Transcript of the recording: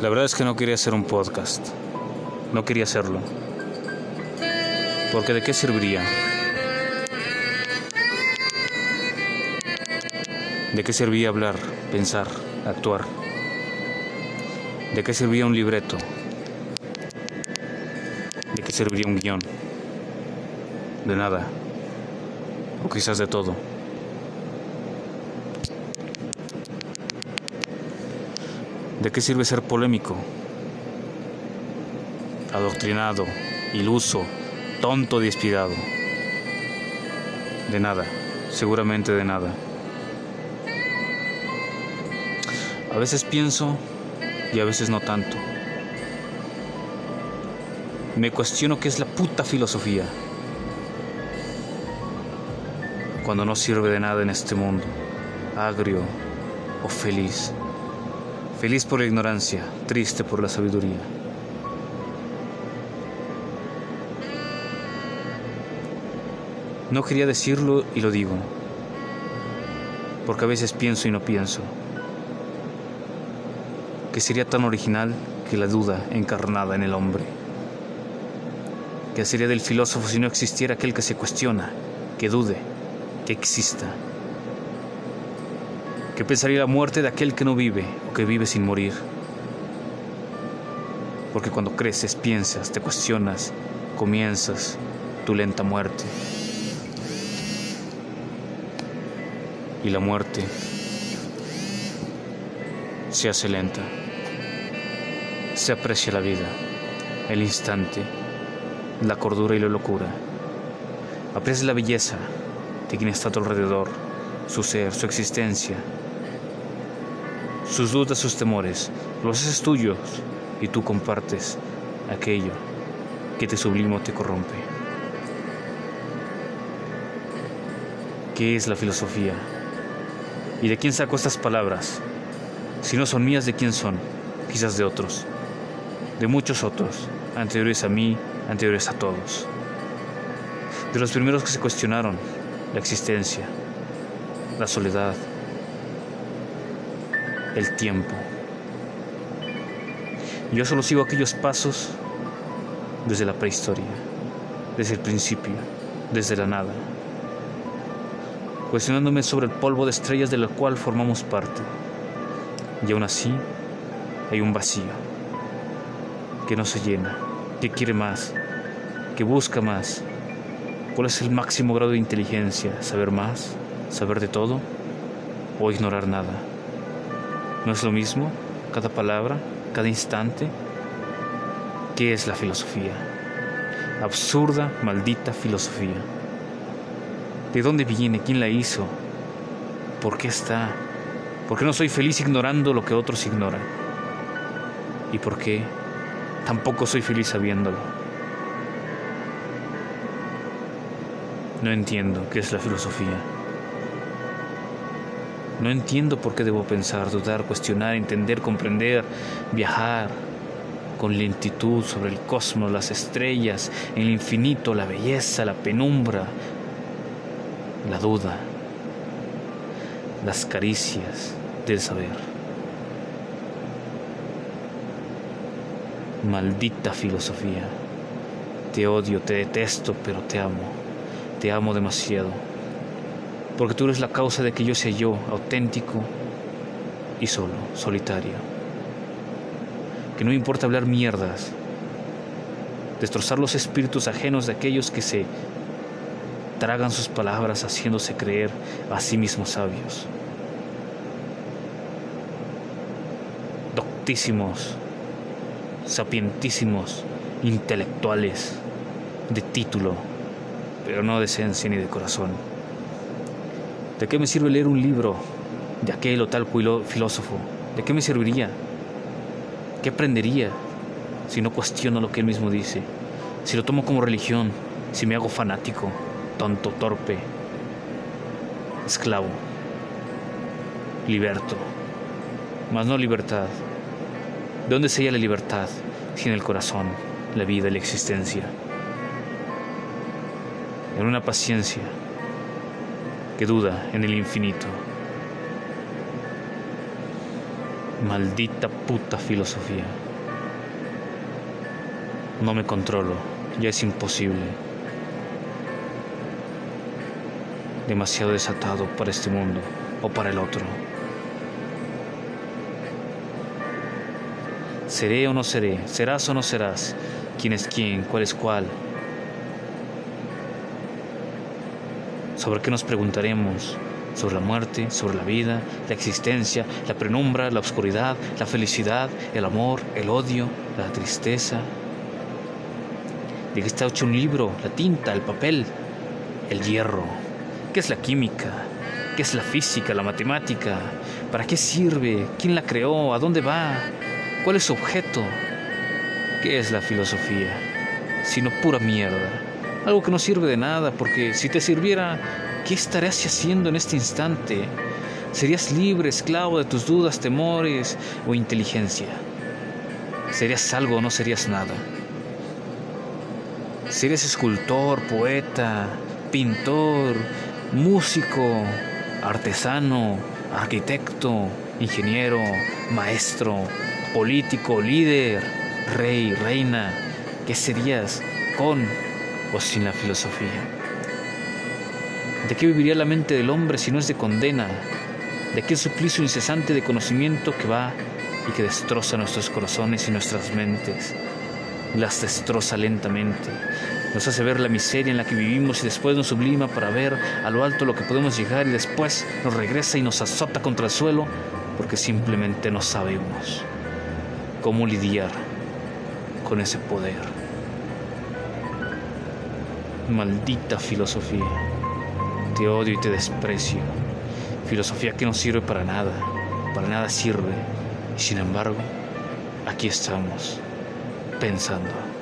La verdad es que no quería hacer un podcast. No quería hacerlo. Porque ¿de qué serviría? ¿De qué servía hablar, pensar, actuar? ¿De qué serviría un libreto? ¿De qué serviría un guion? De nada. O quizás de todo. ¿De qué sirve ser polémico? Adoctrinado, iluso, tonto, despiadado. De nada, seguramente de nada. A veces pienso y a veces no tanto. Me cuestiono qué es la puta filosofía. Cuando no sirve de nada en este mundo, agrio o feliz. Feliz por la ignorancia, triste por la sabiduría. No quería decirlo y lo digo, porque a veces pienso y no pienso, que sería tan original que la duda encarnada en el hombre. ¿Qué sería del filósofo si no existiera aquel que se cuestiona, que dude, que exista? ¿Qué pensaría la muerte de aquel que no vive o que vive sin morir? Porque cuando creces, piensas, te cuestionas, comienzas tu lenta muerte. Y la muerte se hace lenta. Se aprecia la vida, el instante, la cordura y la locura. Aprecia la belleza de quien está a tu alrededor, su ser, su existencia, sus dudas, sus temores, los haces tuyos y tú compartes aquello que te sublima o te corrompe. ¿Qué es la filosofía? ¿Y de quién saco estas palabras? Si no son mías, ¿de quién son? Quizás de otros, de muchos otros, anteriores a mí, anteriores a todos. De los primeros que se cuestionaron la existencia, la soledad, el tiempo. Yo solo sigo aquellos pasos desde la prehistoria, desde el principio, desde la nada, cuestionándome sobre el polvo de estrellas de la cual formamos parte. Y aún así hay un vacío que no se llena, que quiere más, que busca más. ¿Cuál es el máximo grado de inteligencia? ¿Saber más? ¿Saber de todo? ¿O ignorar nada? ¿No es lo mismo cada palabra, cada instante? ¿Qué es la filosofía? Absurda, maldita filosofía. ¿De dónde viene? ¿Quién la hizo? ¿Por qué está? ¿Por qué no soy feliz ignorando lo que otros ignoran? ¿Y por qué tampoco soy feliz sabiéndolo? No entiendo qué es la filosofía. No entiendo por qué debo pensar, dudar, cuestionar, entender, comprender, viajar con lentitud sobre el cosmos, las estrellas, el infinito, la belleza, la penumbra, la duda, las caricias del saber. Maldita filosofía. Te odio, te detesto, pero te amo. Te amo demasiado porque tú eres la causa de que yo sea yo, auténtico y solo, solitario. Que no me importa hablar mierdas, destrozar los espíritus ajenos de aquellos que se tragan sus palabras haciéndose creer a sí mismos sabios. Doctísimos, sapientísimos, intelectuales, de título, pero no de esencia ni de corazón. ¿De qué me sirve leer un libro de aquel o tal filósofo? ¿De qué me serviría? ¿Qué aprendería si no cuestiono lo que él mismo dice? Si lo tomo como religión, si me hago fanático, tonto, torpe, esclavo, liberto, mas no libertad. ¿De dónde se la libertad sin el corazón, la vida la existencia? En una paciencia que duda en el infinito. Maldita puta filosofía. No me controlo, ya es imposible. Demasiado desatado para este mundo o para el otro. ¿Seré o no seré? ¿Serás o no serás? ¿Quién es quién? ¿Cuál es cuál? ¿Sobre qué nos preguntaremos? sobre la muerte, sobre la vida, la existencia, la penumbra, la oscuridad, la felicidad, el amor, el odio, la tristeza. ¿De qué está hecho un libro? La tinta, el papel, el hierro. ¿Qué es la química? ¿Qué es la física, la matemática? ¿Para qué sirve? ¿Quién la creó? ¿A dónde va? ¿Cuál es su objeto? ¿Qué es la filosofía? Sino pura mierda. Algo que no sirve de nada, porque si te sirviera, ¿Qué estarías haciendo en este instante? ¿Serías libre, esclavo de tus dudas, temores o inteligencia? ¿Serías algo o no serías nada? ¿Serías escultor, poeta, pintor, músico, artesano, arquitecto, ingeniero, maestro, político, líder, rey, reina? ¿Qué serías con o sin la filosofía? ¿De qué viviría la mente del hombre si no es de condena? ¿De qué suplicio incesante de conocimiento que va y que destroza nuestros corazones y nuestras mentes? Las destroza lentamente, nos hace ver la miseria en la que vivimos y después nos sublima para ver a lo alto lo que podemos llegar y después nos regresa y nos azota contra el suelo porque simplemente no sabemos cómo lidiar con ese poder. Maldita filosofía. Te odio y te desprecio. Filosofía que no sirve para nada, para nada sirve. Y sin embargo, aquí estamos, pensando.